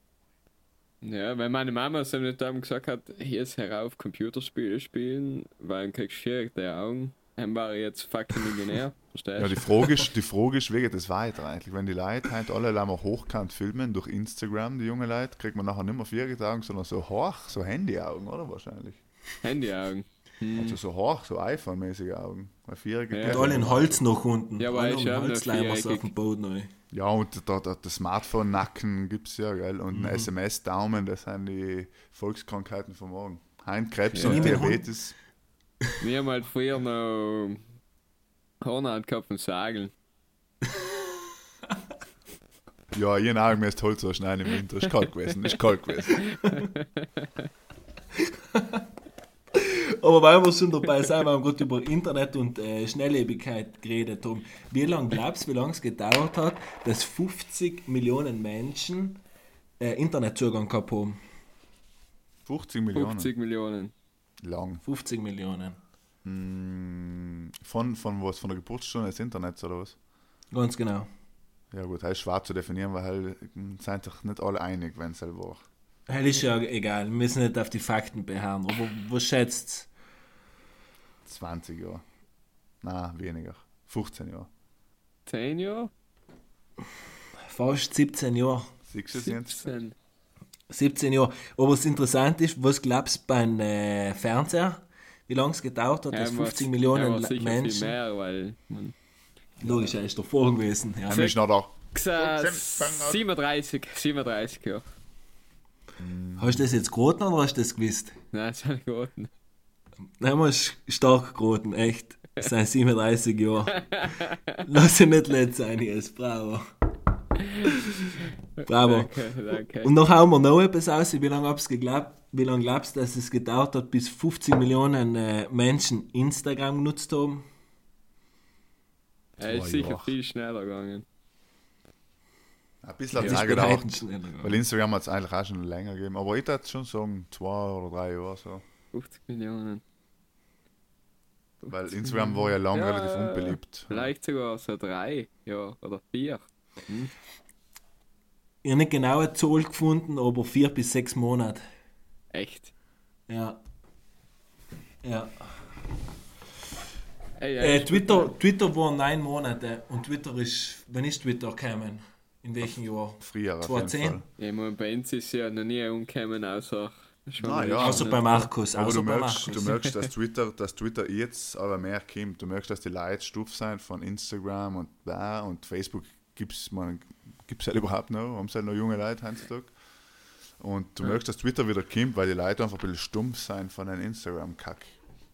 Ja, weil meine Mama so nicht haben gesagt hat, hier ist herauf Computerspiele spielen, weil dann kriegst du die Augen. Dann war ich jetzt fucking Millionär, verstehst Ja, du? die Frage ist, die Frage ist, wie geht das weiter eigentlich? Wenn die Leute halt alle einmal hochkant filmen durch Instagram, die jungen Leute, kriegt man nachher nicht mehr vierige Augen, sondern so hoch, so Handyaugen, oder wahrscheinlich? Handyaugen. Hm. Also so hoch, so iPhone-mäßige Augen. Weil vierige Ja. Und alle in. Holz noch unten. Ja, aber alle ich hab noch Holzleimers viereckig. auf dem Boden. neu. Ja, und da, da, der Smartphone-Nacken gibt es ja, gell? Und Mhm. ein SMS-Daumen, das sind die Volkskrankheiten von morgen. Heint, Krebs Ja. und Diabetes. Wir haben halt früher noch Hornhaut gehabt und Sageln. Ja, jeden Augen müsst Holz schneiden im Winter. Ist kalt gewesen, ist kalt gewesen. Aber weil wir schon dabei sind, wir haben gerade über Internet und äh, Schnelllebigkeit geredet haben. Wie lange glaubst du, wie lange es gedauert hat, dass 50 Millionen Menschen äh, Internetzugang gehabt haben? 50 Millionen. 50 Millionen. Lang. 50 Millionen. Mm, Von, von was? Von der Geburtsstunde des Internets oder was? Ganz genau. Ja gut, das ist schwer zu definieren, weil halt, sind sich nicht alle einig, wenn es halt war. Hell ist ja egal, wir müssen nicht auf die Fakten beharren. Aber was schätzt 20 Jahre. Nein, weniger. 15 Jahre. 10 Jahre? Fast 17 Jahre. Siehst du es jetzt? 17. 17 Jahre. Aber was interessant ist, was glaubst du beim äh, Fernseher? Wie lange es gedauert hat, dass Ja, 50 muss- Millionen ja, Menschen. viel mehr, weil man Logisch, er ist davor gewesen. Ja. Ist noch da. Gesagt, 15 37, 37 Jahre. Hast du das jetzt geraten oder hast du das gewusst? Nein, das habe ich geraten. Man ist stark geraten, echt. Das sind 37 Jahre. Lass ihn nicht letztes sein, jetzt. Bravo. Bravo. Danke, danke. Und noch haben wir noch etwas aus. Wie lange, hab's geglaubt, wie lange glaubst du, dass es gedauert hat, bis 50 Millionen äh, Menschen Instagram genutzt haben? Er ist sicher Jahre. viel schneller gegangen. Ein bisschen hat es ist auch gedauert. Weil Instagram hat es eigentlich auch schon länger gegeben. Aber ich würde schon sagen, zwei oder drei Jahre so. 50 Millionen. Weil Instagram war ja lange Ja, relativ unbeliebt. Vielleicht sogar so drei, ja, oder vier. Ich habe nicht genau eine Zahl gefunden, aber vier bis sechs Monate. Echt. Ja. Ja. Ey, Äh, echt. Twitter, Twitter war neun Monate und Twitter ist, wann ist Twitter gekommen? In welchem Jahr? Früher auf jeden 2010? Fall. Ja, ich meine, bei uns ist ja noch nie umgekommen, außer Ah, ja. Außer bei Markus. Aber Außer du bei merkst, Markus. du merkst, dass Twitter, dass Twitter jetzt aber mehr kommt. Du merkst, dass die Leute stumpf sind von Instagram und da und Facebook gibt es gibt's halt überhaupt noch, haben sie halt noch junge Leute heutzutage. Und du merkst, dass Twitter wieder kommt, weil die Leute einfach ein bisschen stumpf sind von einem Instagram-Kack.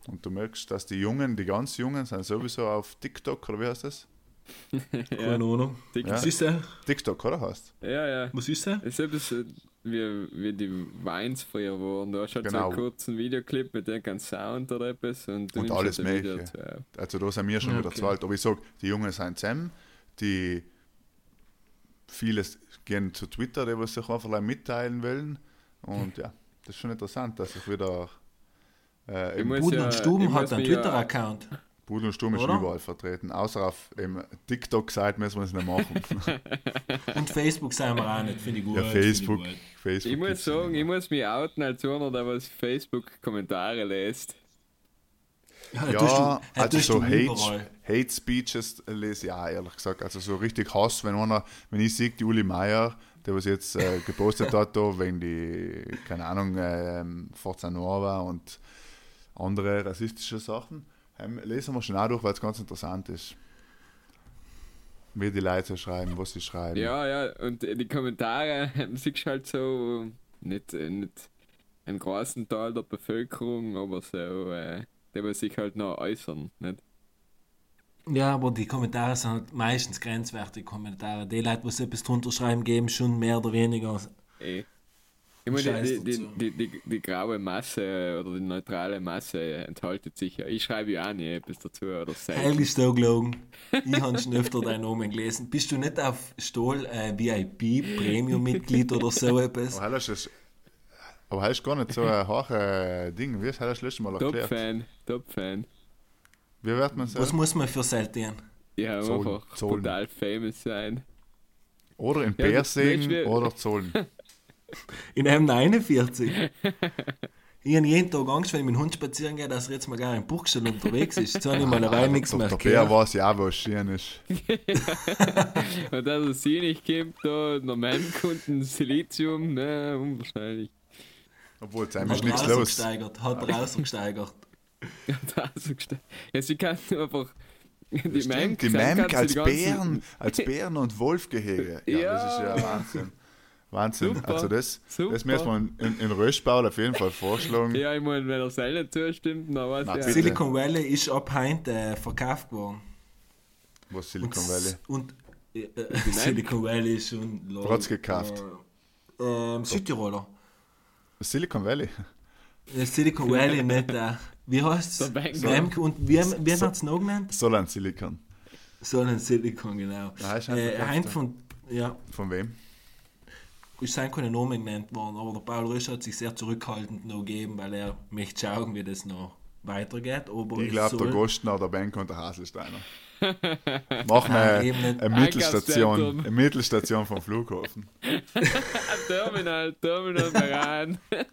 Und du merkst, dass die Jungen, die ganz Jungen, sind sowieso auf TikTok, oder wie heißt das? Keine Ahnung. Dick- Was ist der? TikTok, oder heißt? Ja, ja. Was ist der? Es ist etwas äh, wie, wie die Weins früher waren. Du hast halt so Genau. einen kurzen Videoclip mit irgendeinem Sound oder etwas und du Und nimmst alles halt Mögliche. Also da sind wir schon Ja, wieder okay. zu alt. Aber ich sage, die Jungen sind zusammen, die vieles gehen zu Twitter, die was sich einfach mitteilen wollen. Und ja, das ist schon interessant, dass sich wieder äh, Ich Pudel ja- und ich Stuben hat einen mich ja- Twitter-Account. Pudel und Sturm ist Oder? überall vertreten. Außer auf TikTok-Seite müssen wir es nicht machen. Und Facebook sind wir auch nicht, finde ich gut. ja, finde ich Facebook. gut. Facebook Ich muss sagen, nicht ich muss mich outen als einer, der was Facebook-Kommentare liest. Ja, du- Ja, ja, also so du Hate. Hate Speeches lese ich auch, ehrlich gesagt. Also so richtig Hass, wenn einer, wenn ich sehe, die Uli Meier, der was jetzt äh, gepostet hat, da, wegen die, keine Ahnung, ähm, Forza Nova und andere rassistische Sachen, lesen wir schon auch durch, weil es ganz interessant ist. Wie die Leute so schreiben, was sie schreiben. Ja, ja, und äh, die Kommentare siehst du halt so, nicht, äh, nicht einen großen Teil der Bevölkerung, aber so, äh, der was sich halt noch äußern, nicht? Ja, aber die Kommentare sind halt meistens grenzwertige Kommentare. Die Leute, die etwas drunter schreiben, geben schon mehr oder weniger. Eh. Ich meine, die, die, die, die, die graue Masse oder die neutrale Masse enthaltet sich ja. Ich schreibe ja auch nie etwas dazu oder selten. Heilig ist da gelogen. Ich habe schon öfter deinen Namen gelesen. Bist du nicht auf Stohl äh, VIP, Premium-Mitglied oder so etwas? Aber das ist, aber das ist gar nicht so ein hohes Ding. Wie hast du das letzte Mal erklärt? Top-Fan, Top-Fan. Wie wird man Was sagen? muss man für selten? Ja, Zollen, einfach Zollen. total famous sein. Oder in Ja, Persing oder Zollen. In einem 49. Ich habe jeden Tag Angst, wenn ich mit dem Hund spazieren gehe, dass er jetzt mal gar im Buchstall unterwegs ist. Jetzt habe ich mal eine Weile nichts der, mehr der Bär gehört. weiß ja auch, was schön ist. Und dass er sie nicht kommt, da meinem Kunden Silizium, ne, unwahrscheinlich. Obwohl, es ist Hat nichts er los. rausgesteigert. Hat er rausgesteigert. Da so gestellt. Ja, sie kann einfach. Die Memk, als Bären, als Bären- und Wolfgehege. Ja, Ja. das ist ja Wahnsinn. Wahnsinn. Super, Also das, das super. müssen wir in, in, in Röschbau auf jeden Fall vorschlagen. Ja, ich meine, wenn er selber zustimmt, dann weiß Na, ich bitte. ja. Silicon Valley ist ab heute äh, verkauft worden. Was Silicon Valley. Und äh, äh, Silicon Valley ist schon. Hat's gekauft? Äh, ähm, Südtiroler. Silicon Valley. Äh, Silicon Valley nicht. Äh, wie heißt Der es? Bank. Und wie, wie So- wird es noch genannt? Solan Silicon. So ein Silicon, genau. Einfach Äh, ein von. Ja, Von wem? Ist sein keine Namen genannt worden, aber der Paul Rösch hat sich sehr zurückhaltend noch gegeben, weil er möchte schauen, wie das noch weitergeht. Aber Ich glaube, der Gostner, der Bank und der Haselsteiner. Machen Nein, eine, Mittelstation, eine Mittelstation vom Flughafen. Terminal, Terminal Maran.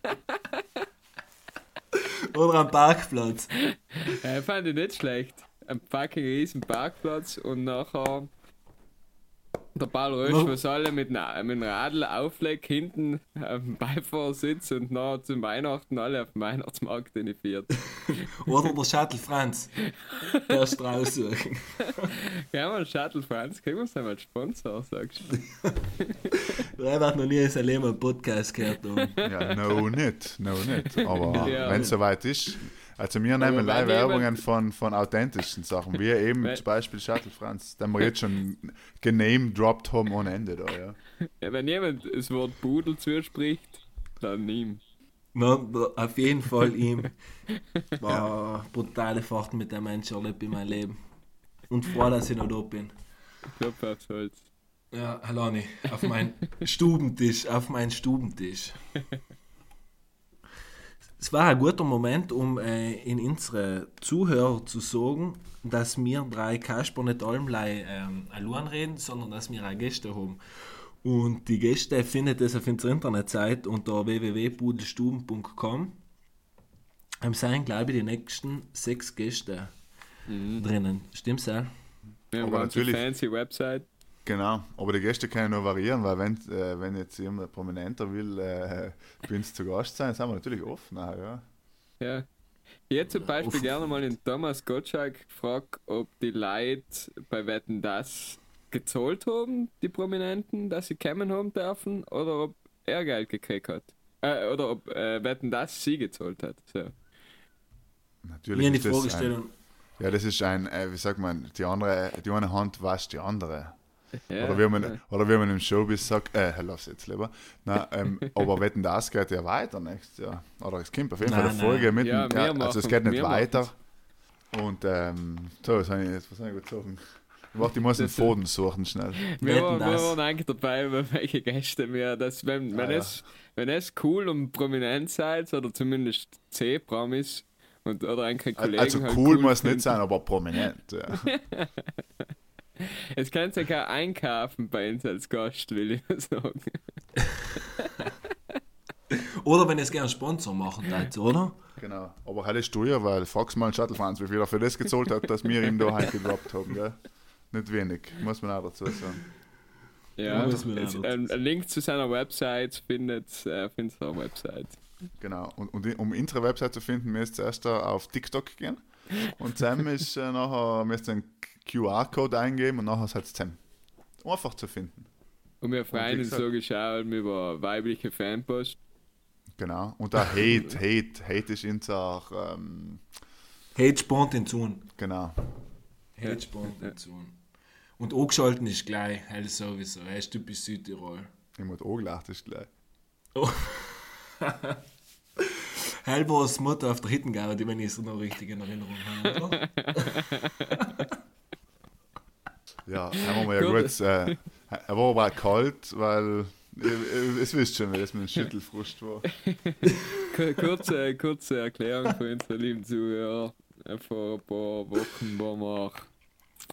Oder am Parkplatz. äh, fand ich nicht schlecht. Ein fucking riesen Parkplatz und nachher der Paul Rösch, Wo- was alle mit, dem- mit dem Radl auflegt, hinten auf dem Beifahrersitz und nachher zum Weihnachten alle auf den Weihnachtsmarkt fährt. Oder der Shuttle Franz. Der ist raussuchen. Ja, mal Shuttle Franz, kriegen wir uns einmal als Sponsor, sagst du. Er wird noch nie in seinem Leben einen Podcast gehört haben. Ja, no, nicht. No, nicht. Aber Ja. wenn es soweit ist, Also wir nehmen wenn live Werbungen von, von authentischen Sachen, wie eben zum Beispiel Shuttle Franz, den wir jetzt schon gename-dropped haben ohne Ende da, ja. Ja, wenn jemand das Wort Pudel zuspricht, dann ihm. Na, auf jeden Fall ihm. War brutale Fahrten mit dem Menschen erlebt in meinem Leben. Und froh, dass ich noch da bin. Klopf aufs Holz. Ja, Halani, auf meinen Stubentisch, auf meinen Stubentisch. Es war ein guter Moment, um äh, in unsere Zuhörer zu sagen, dass wir drei Kasper nicht allem ähm, allein reden, sondern dass wir auch Gäste haben. Und die Gäste findet ihr auf unserer Internetseite unter www.pudelstuben.com. Ähm, sind, glaube ich, die nächsten sechs Gäste drinnen. Stimmt's, ja? Wir haben Aber natürlich- fancy Website. Genau, aber die Gäste können noch variieren, weil wenn, äh, wenn jetzt jemand prominenter will, äh, bei uns zu Gast sein, sind wir natürlich offen. Ja. Ja. Ich hätte zum Beispiel Uff. gerne mal den Thomas Gottschalk gefragt, ob die Leute bei Wetten das gezahlt haben, die Prominenten, dass sie kommen haben dürfen, oder ob er Geld gekriegt hat. Äh, oder ob äh, Wetten das sie gezahlt hat. So. Natürlich Mir die ist das Fragestellung. Ein, ja, das ist ein, äh, wie sagt man, die andere, die eine Hand wascht die andere. Ja, oder, wie man, ja. oder wie man im Showbiz sagt, äh, lass jetzt lieber. Nein, ähm, aber wetten, das geht ja weiter nächstes Jahr. Oder es kommt auf jeden Fall Nein, eine Folge mit. Ja, ja, also es geht nicht wir weiter. Und ähm, so, was soll ich jetzt was soll ich gut sagen? Warte, ich muss Das- Faden suchen schnell. Wir, waren- wir waren eigentlich dabei, über welche Gäste wir das, wenn, wenn, Ah, ja. es, wenn es cool und prominent seid, oder zumindest C-Promis, und, oder eigentlich Kollegen Also halt cool muss finden. nicht sein, aber prominent. Ja. Es kannst ja kein einkaufen bei uns als Gast, will ich mal sagen. Oder wenn ihr es gerne Sponsor machen wollt, oder? Genau. Aber halt ist teuer, weil fragst mal einen Shuttlefans, wie viel er für das gezahlt hat, dass wir ihm da gedroppt haben. Gell? Nicht wenig, muss man auch dazu sagen. Ja, auch ein, ein Link zu seiner Website findet äh, auf unserer Website. Genau. Und, und um unsere Website zu finden, müsst ihr erst auf TikTok gehen. Und Sam ist äh, nachher, müsst ihr einen QR-Code eingeben und nachher seid Sam. Einfach zu finden. Und wir freuen uns so geschaut über weibliche Fanpost. Genau. Und da Hate, Hate, Hate ist unser, ähm, Hate spawnt in Zun. genau. Hate spawnt in Zun. Und angeschalten ist gleich, halt sowieso. Er ist typisch Südtirol. Ich muss angelacht, ist gleich. Oh. Heil war das Motto auf der Hittengau, die wenn ich es noch richtig in Erinnerung habe, oder? Ja, haben wir ja Gut. Äh, er war aber auch kalt, weil es wisst schon, wie das mit dem Schüttelfrust war. Ku- Kurze, kurze Erklärung für unsere lieben Zuhörer. Äh, Vor ein paar Wochen waren wir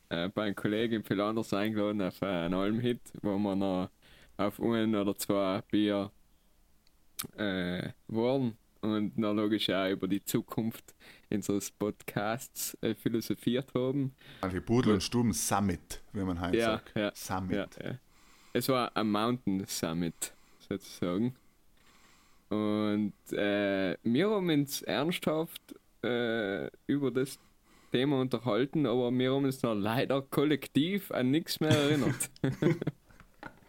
äh, bei einem Kollegen in Philanders eingeladen auf einen Almhit, wo wir noch auf ein oder zwei Bier äh, waren und noch logisch auch über die Zukunft unseres Podcasts äh, philosophiert haben. Also Pudel und Stuben Summit, wie man heute Ja, sagt. ja, Summit. Ja. Es war ein Mountain Summit, sozusagen. Und äh, wir haben uns ernsthaft äh, über das Thema unterhalten, aber wir haben uns noch leider kollektiv an nichts mehr erinnert.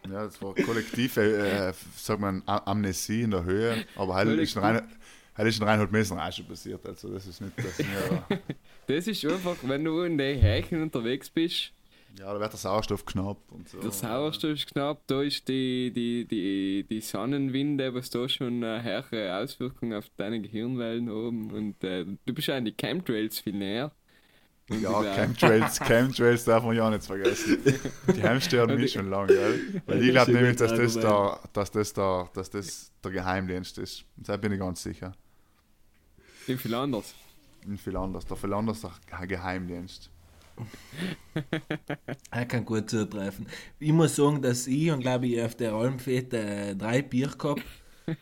Ja, das war kollektive, äh, sagt man, Amnesie in der Höhe, aber halt ist ein rein, halt ist ein Reinhold Messner auch schon passiert, also das ist nicht, dass wir, das ist einfach, wenn du in den Hächen unterwegs bist, ja, da wird der Sauerstoff knapp und so. der Sauerstoff ist knapp, da ist die, die, die, die Sonnenwinde, was da schon eine höhere Auswirkung auf deine Gehirnwellen haben und äh, du bist an die Chemtrails viel näher. Und Ja, Chemtrails, Chemtrails darf man ja nicht vergessen. Die haben stören mich schon lange, gell? Weil ich glaube Das nämlich, dass das, der, dass, das der, dass das der Geheimdienst ist. Da bin ich ganz sicher. Wie viel anders? Und viel anders. Der viel anders der Geheimdienst. Er kann gut zutreffen. Ich muss sagen, dass ich und glaube ich auf der Almfete äh, drei Bier gehabt,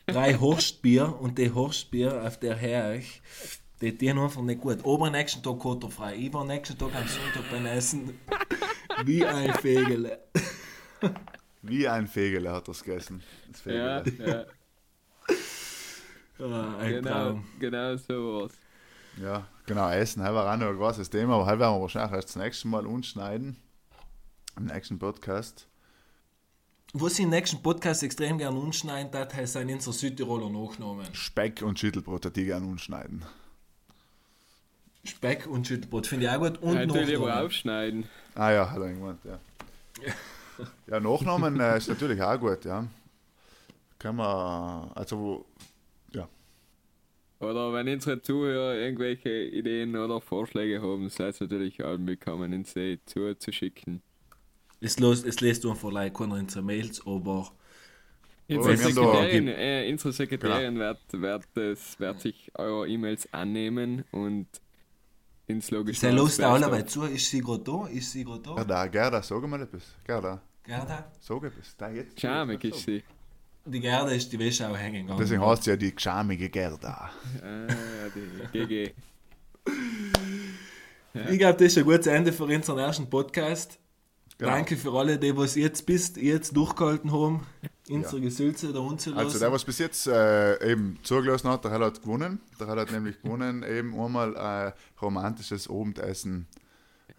drei Horstbier und die Horstbier auf der Herrch, die tun einfach nicht gut. Aber am nächsten Tag kotterfrei. Ich war am nächsten Tag am Sonntag beim Essen wie ein Fegele. Wie ein Fegele hat er es gegessen. Das Ja, Fegele. ja, Ah, ein genau, Traum. genau so war's. Ja, genau, Essen, das war auch noch ein großes Thema, aber heute werden wir wahrscheinlich erst das nächste Mal umschneiden. Im nächsten Podcast. Was ich im nächsten Podcast extrem gerne umschneiden hat, heißt ein unser Südtiroler Nachnamen. Speck und Schüttelbrot, die gerne umschneiden. Speck und Schüttelbrot finde ich auch gut. Und Natürlich lieber aufschneiden. Ah ja, hat er gemeint, ja. Ja, Nachnamen äh, ist natürlich auch gut, ja. Kann man, also, ja. Oder wenn unsere Zuhörer irgendwelche Ideen oder Vorschläge haben, seid ihr natürlich allen willkommen, ins See zuzuschicken. Es, los, es lässt du einfach like keiner unserer Mails, aber Unsere Sekretärin, äh, unsere Sekretärin wird, wird, das, wird sich eure E-Mails annehmen und ins logische sei los da alle bei zu. Ist sie gerade da? Ist sie gerade da? Gerda, Gerda, sag mal etwas. Gerda, Gerda? sag etwas. Da jetzt. Schamig ist sie. Die Gerda ist die Wäsche auch hängen gegangen. Deswegen heißt sie ja die geschamige Gerda. Ah, die GG. Ich glaube, das ist ein gutes Ende für unseren ersten Podcast. Genau. Danke für alle, die was jetzt bis jetzt durchgehalten haben, unsere Gesülze da unzulassen. Also der, was bis jetzt äh, eben zugelassen hat, der hat gewonnen. Der hat nämlich gewonnen, eben einmal ein romantisches Abendessen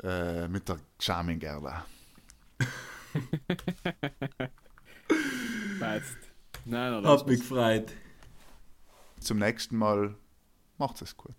äh, mit der geschamigen Gerda. Passt. Nein, nein, Hat mich gefreut. Zum nächsten Mal macht es gut.